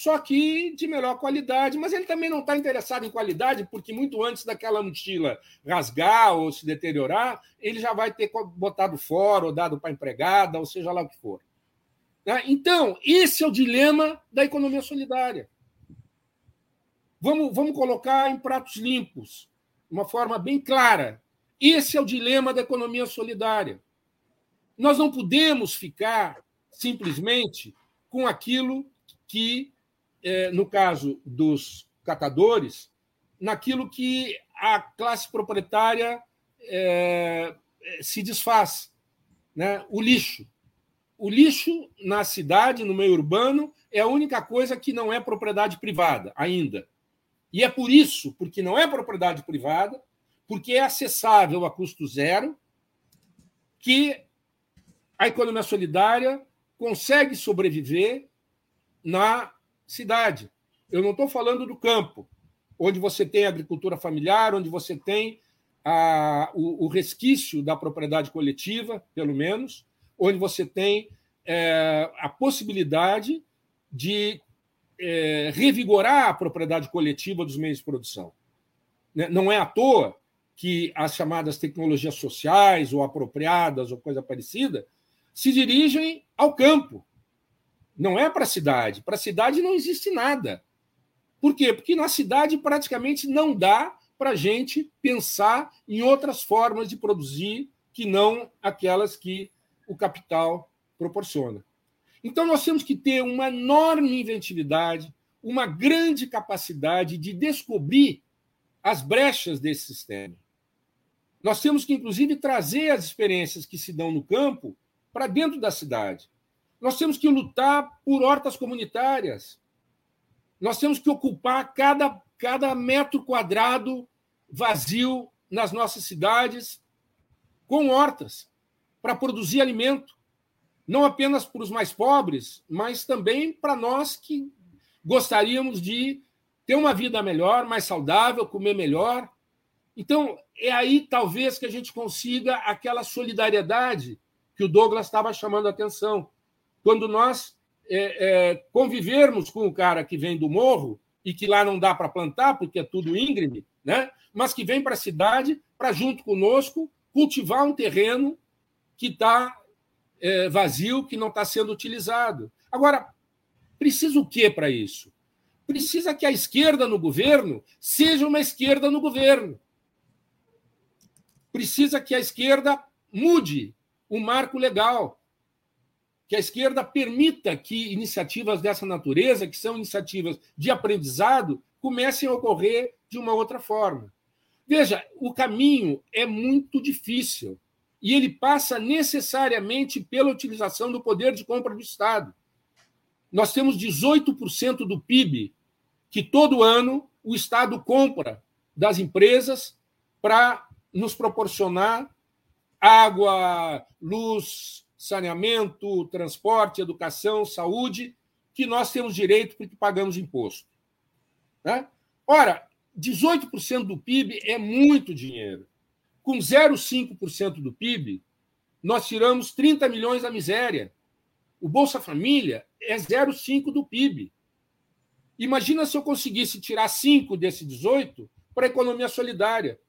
só que de melhor qualidade. Mas ele também não está interessado em qualidade, porque muito antes daquela mochila rasgar ou se deteriorar, ele já vai ter botado fora ou dado para empregada, ou seja lá o que for. Né? Então, esse é o dilema da economia solidária. Vamos, vamos colocar em pratos limpos, de uma forma bem clara. Esse é o dilema da economia solidária. Nós não podemos ficar simplesmente com aquilo que no caso dos catadores, naquilo que a classe proprietária é, se desfaz. Né? O lixo. O lixo na cidade, no meio urbano, é a única coisa que não é propriedade privada ainda. E é por isso, porque não é propriedade privada, porque é acessável a custo zero, que a economia solidária consegue sobreviver na cidade. Eu não estou falando do campo, onde você tem agricultura familiar, onde você tem a, o, o, resquício da propriedade coletiva, pelo menos, onde você tem é, a possibilidade de é, revigorar a propriedade coletiva dos meios de produção. Né, não é à toa que as chamadas tecnologias sociais ou apropriadas ou coisa parecida se dirigem ao campo. Não é para a cidade. Para a cidade não existe nada. Por quê? Porque na cidade praticamente não dá para a gente pensar em outras formas de produzir que não aquelas que o capital proporciona. Então, nós temos que ter uma enorme inventividade, uma grande capacidade de descobrir as brechas desse sistema. Nós temos que, inclusive, trazer as experiências que se dão no campo para dentro da cidade. Nós temos que lutar por hortas comunitárias. Nós temos que ocupar cada, cada metro quadrado vazio nas nossas cidades com hortas para produzir alimento, não apenas para os mais pobres, mas também para nós que gostaríamos de ter uma vida melhor, mais saudável, comer melhor. Então, é aí talvez que a gente consiga aquela solidariedade que o Douglas estava chamando a atenção. Quando nós é, é, convivermos com o cara que vem do morro e que lá não dá para plantar, porque é tudo íngreme, né? mas que vem para a cidade para, junto conosco, cultivar um terreno que está é, vazio, que não está sendo utilizado. Agora, precisa o que para isso? Precisa que a esquerda no governo seja uma esquerda no governo. Precisa que a esquerda mude o marco legal. Que a esquerda permita que iniciativas dessa natureza, que são iniciativas de aprendizado, comecem a ocorrer de uma outra forma. Veja, o caminho é muito difícil e ele passa necessariamente pela utilização do poder de compra do Estado. Nós temos 18% do PIB que todo ano o Estado compra das empresas para nos proporcionar água, luz, saneamento, transporte, educação, saúde, que nós temos direito porque pagamos imposto. Né? Ora, 18% do PIB é muito dinheiro. Com 0,5% do PIB, nós tiramos 30 milhões da miséria. O Bolsa Família é 0,5% do PIB. Imagina se eu conseguisse tirar 5 desse 18 para a economia solidária.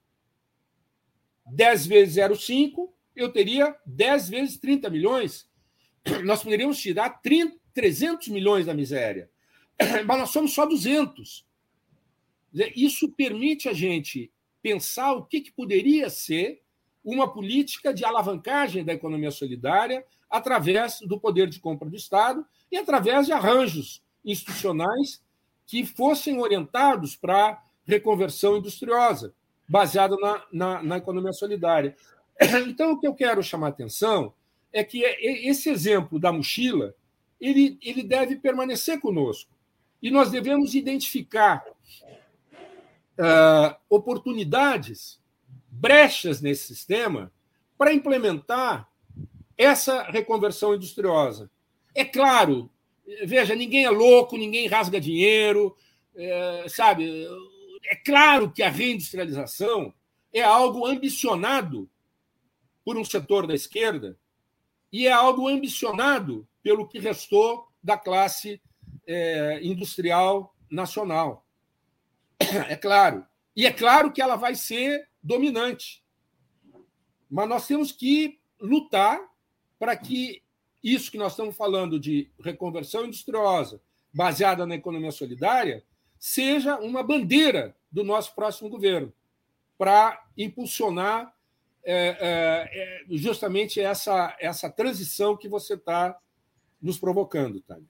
10 vezes 0,5, eu teria 10 vezes 30 milhões. Nós poderíamos tirar 30, 300 milhões da miséria. Mas nós somos só 200. Isso permite a gente pensar o que, que poderia ser uma política de alavancagem da economia solidária através do poder de compra do Estado e através de arranjos institucionais que fossem orientados para reconversão industriosa, baseada na, na, na, economia solidária. Então, o que eu quero chamar a atenção é que esse exemplo da mochila ele, ele deve permanecer conosco. E nós devemos identificar uh, oportunidades, brechas nesse sistema para implementar essa reconversão industriosa. É claro, veja, ninguém é louco, ninguém rasga dinheiro, é, sabe? É claro que a reindustrialização é algo ambicionado por um setor da esquerda e é algo ambicionado pelo que restou da classe é, industrial nacional. É claro. E é claro que ela vai ser dominante. Mas nós temos que lutar para que isso que nós estamos falando de reconversão industriosa, baseada na economia solidária, seja uma bandeira do nosso próximo governo, para impulsionar é, é, é, justamente essa, essa transição que você está nos provocando, Tânia.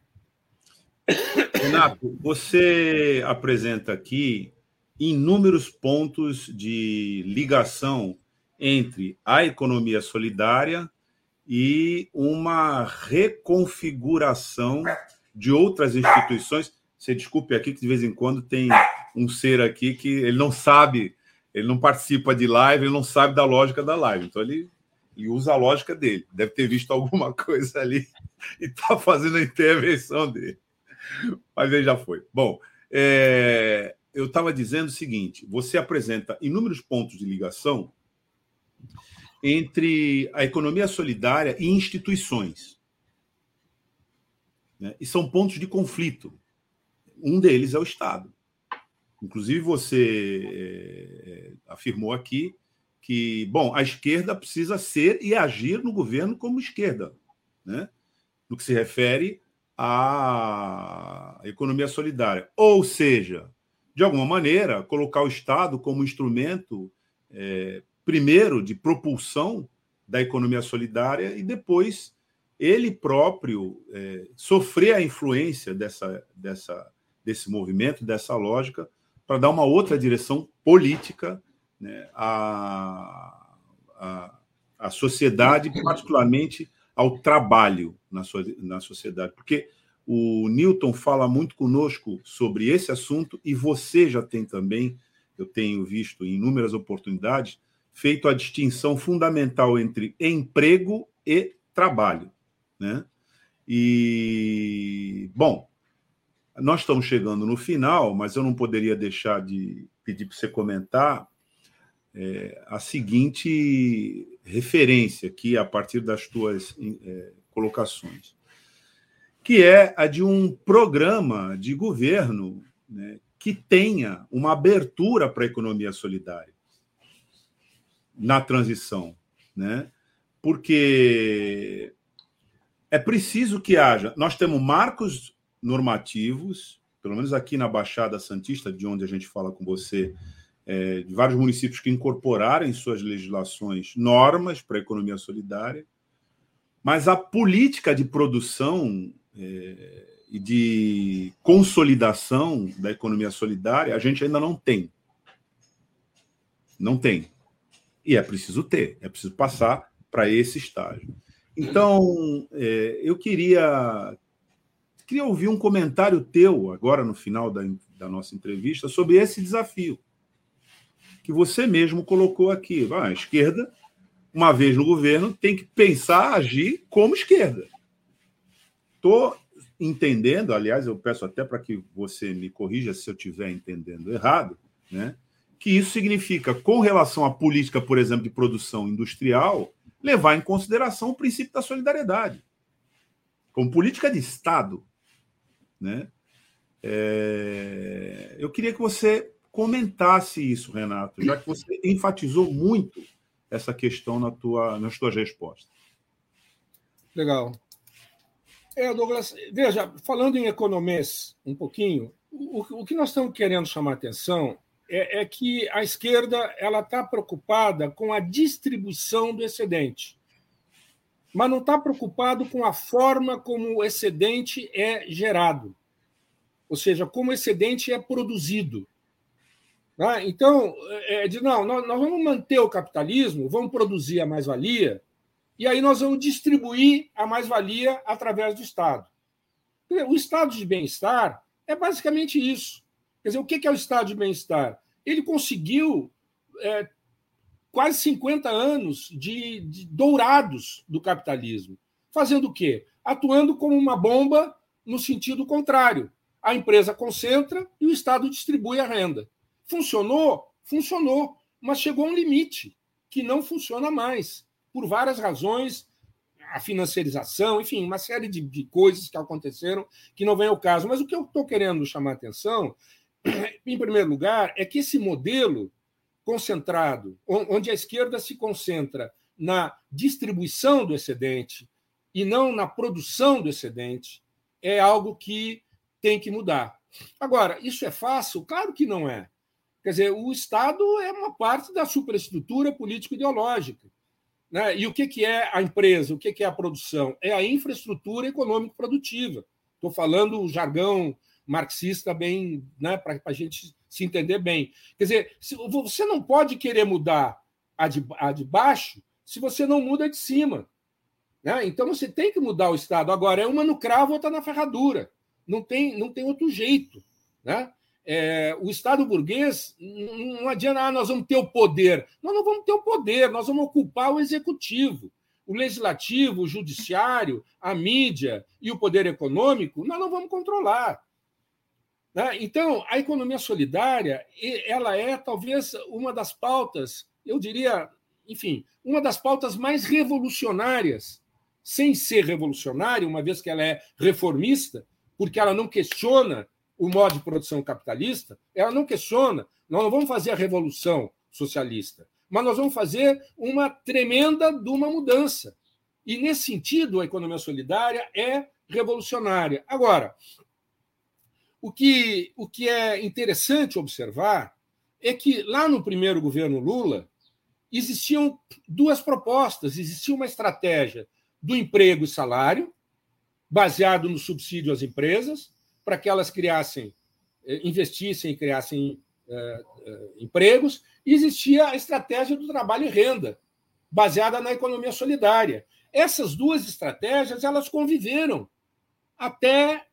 Renato, você apresenta aqui inúmeros pontos de ligação entre a economia solidária e uma reconfiguração de outras instituições. Você desculpe aqui que de vez em quando tem um ser aqui que ele não sabe, ele não participa de live, ele não sabe da lógica da live. Então ele, ele usa a lógica dele. Deve ter visto alguma coisa ali e está fazendo a intervenção dele. Mas ele já foi. Bom, é, eu estava dizendo o seguinte: você apresenta inúmeros pontos de ligação entre a economia solidária e instituições. Né? E são pontos de conflito. Um deles é o Estado. Inclusive, você é, afirmou aqui que, bom, a esquerda precisa ser e agir no governo como esquerda. né? no que se refere à economia solidária. Ou seja, de alguma maneira, colocar o Estado como instrumento, é, primeiro, de propulsão da economia solidária e depois ele próprio é, sofrer a influência dessa, dessa, desse movimento, dessa lógica, para dar uma outra direção política né, à, à, à sociedade, particularmente ao trabalho na, sua, na sociedade. Porque o Newton fala muito conosco sobre esse assunto e você já tem também, eu tenho visto em inúmeras oportunidades, feito a distinção fundamental entre emprego e trabalho. Né? E, bom, nós estamos chegando no final, mas eu não poderia deixar de pedir para você comentar é, a seguinte referência aqui, a partir das tuas é, colocações, que é a de um programa de governo né, que tenha uma abertura para a economia solidária na transição, né? Porque é preciso que haja. Nós temos marcos normativos, pelo menos aqui na Baixada Santista, de onde a gente fala com você, é, de vários municípios que incorporaram em suas legislações normas para a economia solidária, mas a política de produção é, e de consolidação da economia solidária a gente ainda não tem. Não tem. E é preciso ter, é preciso passar para esse estágio. Então, é, eu queria, queria ouvir um comentário teu, agora no final da, da nossa entrevista, sobre esse desafio que você mesmo colocou aqui. Ah, a esquerda, uma vez no governo, tem que pensar, agir como esquerda. Estou entendendo, aliás, eu peço até para que você me corrija se eu estiver entendendo errado, né? que isso significa, com relação à política, por exemplo, de produção industrial, levar em consideração o princípio da solidariedade, como política de Estado. Né? É... Eu queria que você comentasse isso, Renato, já que você enfatizou muito essa questão na tua, nas tuas respostas. Legal. É, Douglas, veja, falando em economês um pouquinho, o, o que nós estamos querendo chamar atenção é, é que a esquerda ela está preocupada com a distribuição do excedente, mas não está preocupado com a forma como o excedente é gerado, ou seja, como o excedente é produzido. Tá? Então, é, é de não, nós, nós vamos manter o capitalismo, vamos produzir a mais-valia, e aí nós vamos distribuir a mais-valia através do Estado. O estado de bem-estar é basicamente isso. Quer dizer, o que é o estado de bem-estar? Ele conseguiu é, quase 50 anos de, de, dourados do capitalismo. Fazendo o quê? Atuando como uma bomba no sentido contrário. A empresa concentra e o Estado distribui a renda. Funcionou? Funcionou, mas chegou a um limite que não funciona mais, por várias razões, a financiarização, enfim, uma série de, de coisas que aconteceram que não vem ao caso. Mas o que eu estou querendo chamar a atenção em primeiro lugar, é que esse modelo concentrado, onde a esquerda se concentra na distribuição do excedente e não na produção do excedente, é algo que tem que mudar. Agora, isso é fácil? Claro que não é. Quer dizer, o Estado é uma parte da superestrutura político-ideológica. Né? E o que é a empresa? O que é a produção? É a infraestrutura econômico-produtiva. Estou falando o jargão marxista bem, né, para a gente se entender bem. Quer dizer, você não pode querer mudar a de, a de baixo se você não muda a de cima. Né? Então você tem que mudar o Estado. Agora, é uma no cravo, outra na ferradura. Não tem, não tem outro jeito. Né? É, o Estado burguês não adianta, ah, nós vamos ter o poder. Nós não vamos ter o poder, nós vamos ocupar o executivo. O legislativo, o judiciário, a mídia e o poder econômico, nós não vamos controlar. Né? Então, a economia solidária ela é talvez uma das pautas, eu diria, enfim, uma das pautas mais revolucionárias, sem ser revolucionária, uma vez que ela é reformista, porque ela não questiona o modo de produção capitalista, ela não questiona, nós não vamos fazer a revolução socialista, mas nós vamos fazer uma tremenda de uma mudança. E, nesse sentido, a economia solidária é revolucionária. Agora, o que, o que é interessante observar é que, lá no primeiro governo Lula, existiam duas propostas. Existia uma estratégia do emprego e salário, baseado no subsídio às empresas, para que elas criassem, eh, investissem e criassem eh, eh, empregos, e existia a estratégia do trabalho e renda, baseada na economia solidária. Essas duas estratégias elas conviveram até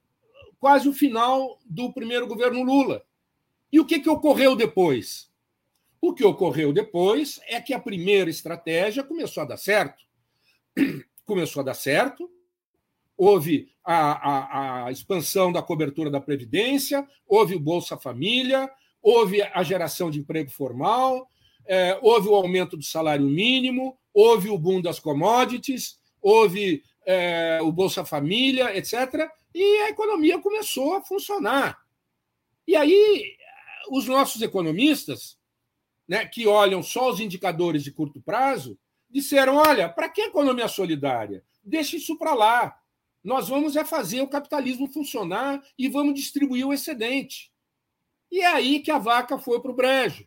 quase o final do primeiro governo Lula. E o que, que ocorreu depois? O que ocorreu depois é que a primeira estratégia começou a dar certo. Começou a dar certo, houve a, a, a, expansão da cobertura da Previdência, houve o Bolsa Família, houve a geração de emprego formal, é, houve o aumento do salário mínimo, houve o boom das commodities, houve é, o Bolsa Família, etc. E a economia começou a funcionar. E aí, os nossos economistas né, que olham só os indicadores de curto prazo, disseram: olha, para que economia solidária? Deixa isso para lá. Nós vamos é fazer o capitalismo funcionar e vamos distribuir o excedente. E é aí que a vaca foi para o brejo.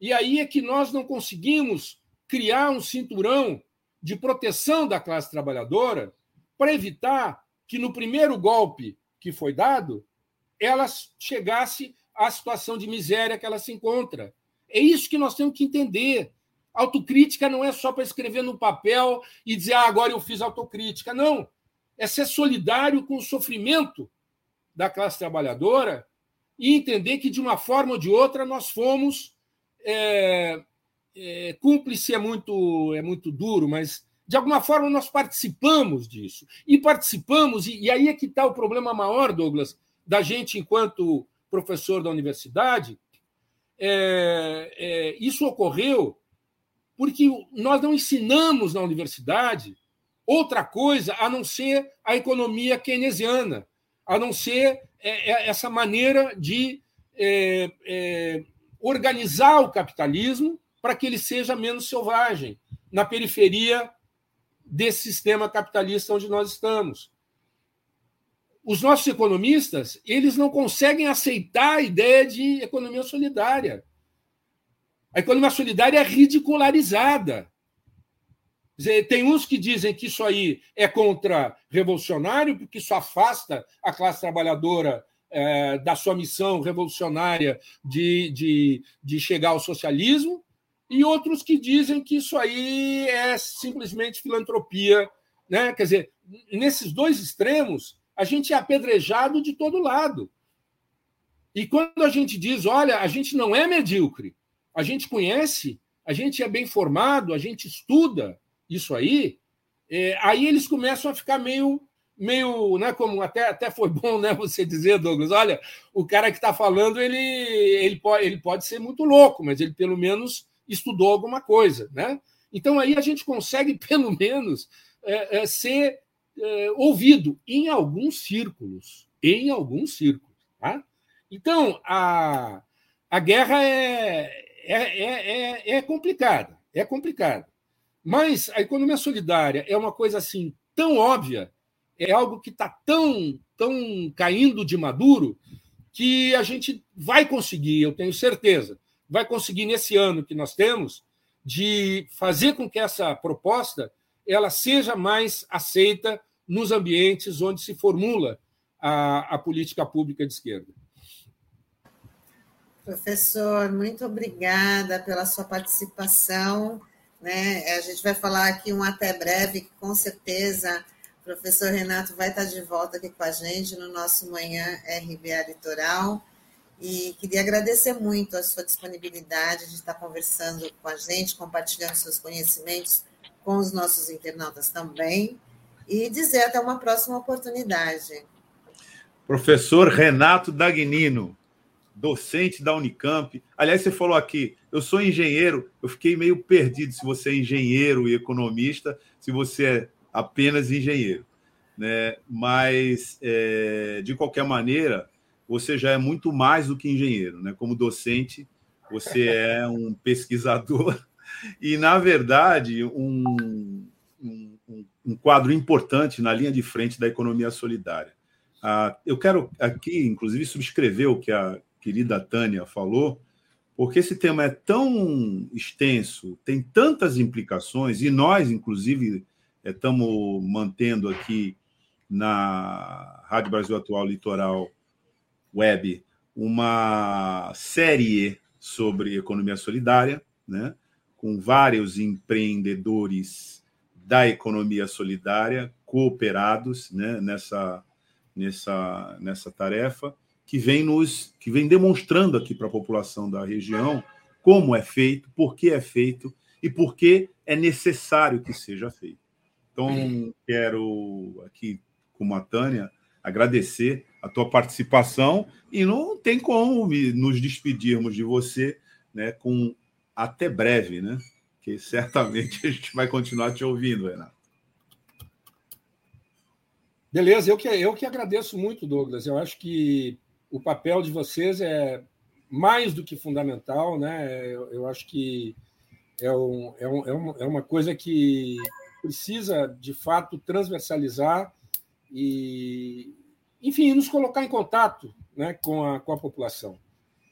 E aí é que nós não conseguimos criar um cinturão de proteção da classe trabalhadora para evitar que no primeiro golpe que foi dado ela chegasse à situação de miséria que ela se encontra. É isso que nós temos que entender. Autocrítica não é só para escrever no papel e dizer, ah, agora eu fiz autocrítica. Não. É ser solidário com o sofrimento da classe trabalhadora e entender que, de uma forma ou de outra, nós fomos. É, é, cúmplice é muito, é muito duro, mas de alguma forma nós participamos disso. E participamos, e, e aí é que está o problema maior, Douglas, da gente enquanto professor da universidade, é, é, isso ocorreu porque nós não ensinamos na universidade outra coisa a não ser a economia keynesiana, a não ser é, é essa maneira de é, é, organizar o capitalismo para que ele seja menos selvagem na periferia desse sistema capitalista onde nós estamos os nossos economistas eles não conseguem aceitar a ideia de economia solidária. A economia solidária é ridicularizada. Dizer, tem uns que dizem que isso aí é contra-revolucionário, porque isso afasta a classe trabalhadora é, da sua missão revolucionária de, de, de chegar ao socialismo, e outros que dizem que isso aí é simplesmente filantropia. Né? Quer dizer, nesses dois extremos, a gente é apedrejado de todo lado. E quando a gente diz, olha, a gente não é medíocre, a gente conhece, a gente é bem formado, a gente estuda isso aí, é, aí eles começam a ficar meio, meio, né, como até, até foi bom, né, você dizer, Douglas, olha, o cara que está falando, ele, ele, pode, ele pode ser muito louco, mas ele pelo menos estudou alguma coisa, né? Então aí a gente consegue pelo menos é, é, ser é, ouvido em alguns círculos. Em alguns círculos. Tá? Então, a, a guerra é, é, é, é complicada. É complicada. Mas a economia solidária é uma coisa assim tão óbvia, é algo que está tão, tão caindo de maduro, que a gente vai conseguir, eu tenho certeza, vai conseguir nesse ano que nós temos, de fazer com que essa proposta ela seja mais aceita nos ambientes onde se formula a, a política pública de esquerda. Professor, muito obrigada pela sua participação. Né? A gente vai falar aqui um até breve, que com certeza o professor Renato vai estar de volta aqui com a gente no nosso Manhã RBA Litoral. E queria agradecer muito a sua disponibilidade de estar conversando com a gente, compartilhando seus conhecimentos com os nossos internautas também e dizer até uma próxima oportunidade. Professor Renato Dagnino, docente da Unicamp. Aliás, você falou aqui, eu sou engenheiro, eu fiquei meio perdido se você é engenheiro e economista, se você é apenas engenheiro. Né? Mas, é, de qualquer maneira, você já é muito mais do que engenheiro. Né? Como docente, você é um pesquisador e, na verdade, um, um um quadro importante na linha de frente da economia solidária. Ah, eu quero aqui, inclusive, subscrever o que a querida Tânia falou, porque esse tema é tão extenso, tem tantas implicações, e nós, inclusive, estamos mantendo aqui na Rádio Brasil Atual Litoral Web uma série sobre economia solidária, né, com vários empreendedores da economia solidária cooperados né, nessa, nessa, nessa tarefa, que vem nos que vem demonstrando aqui para a população da região como é feito, por que é feito e por que é necessário que seja feito. Então, quero aqui, como a Tânia, agradecer a tua participação e não tem como nos despedirmos de você né, com até breve, né? Que certamente a gente vai continuar te ouvindo, Renato. Beleza, eu que, eu que agradeço muito, Douglas. Eu acho que o papel de vocês é mais do que fundamental, né? Eu, eu acho que é, um, é, um, é, uma, é coisa que precisa, de fato, transversalizar e, enfim, nos colocar em contato né, com, a, com a população.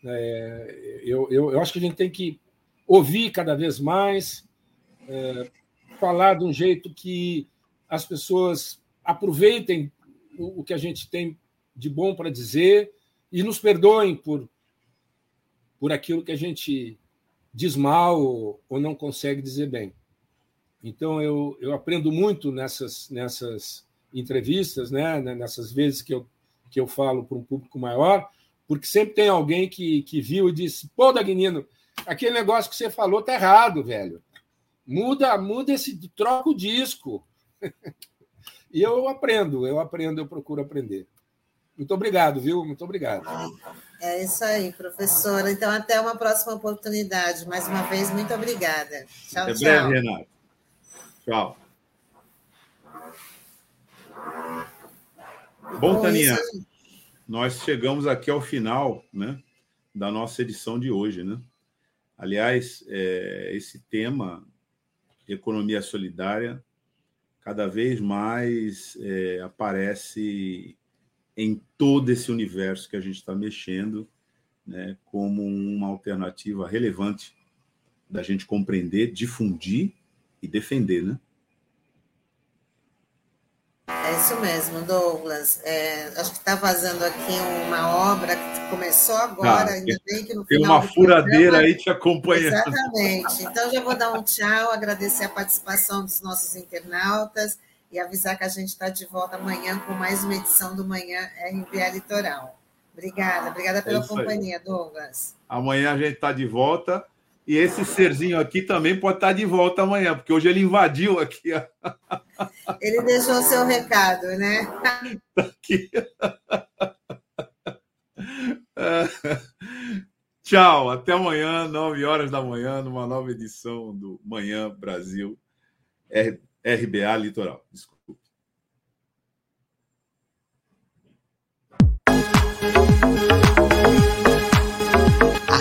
É, eu, eu, eu, acho que a gente tem que ouvir cada vez mais, é, falar de um jeito que as pessoas aproveitem o, o que a gente tem de bom para dizer e nos perdoem por, por aquilo que a gente diz mal ou, ou não consegue dizer bem. Então, eu, eu aprendo muito nessas, nessas entrevistas, né, né, nessas vezes que eu, que eu falo para um público maior, porque sempre tem alguém que, que viu e disse: pô, Dagnino, aquele negócio que você falou tá errado, velho. Muda, muda esse, troca o disco. e eu aprendo, eu aprendo, eu procuro aprender. Muito obrigado, viu? Muito obrigado. É isso aí, professora. Então, até uma próxima oportunidade. Mais uma vez, muito obrigada. Tchau, Até tchau. breve, Renato. Tchau. Bom, Taninha, nós chegamos aqui ao final né, da nossa edição de hoje. Né? Aliás, é, esse tema, economia solidária, cada vez mais é, aparece em todo esse universo que a gente está mexendo, né, como uma alternativa relevante da gente compreender, difundir e defender, né? Isso mesmo, Douglas. É, acho que está vazando aqui uma obra que começou agora, Ah, ainda bem que no Tem uma furadeira programa- aí te acompanhando. Exatamente. Então, já vou dar um tchau, agradecer a participação dos nossos internautas e avisar que a gente está de volta amanhã com mais uma edição do Manhã RBA Litoral. Obrigada, obrigada pela É isso aí. companhia, Douglas. Amanhã a gente está de volta. E esse serzinho aqui também pode estar de volta amanhã, porque hoje ele invadiu aqui. Ele deixou seu recado, né? aqui. Tchau, até amanhã, 9 horas da manhã, numa nova edição do Manhã Brasil RBA Litoral. Desculpa.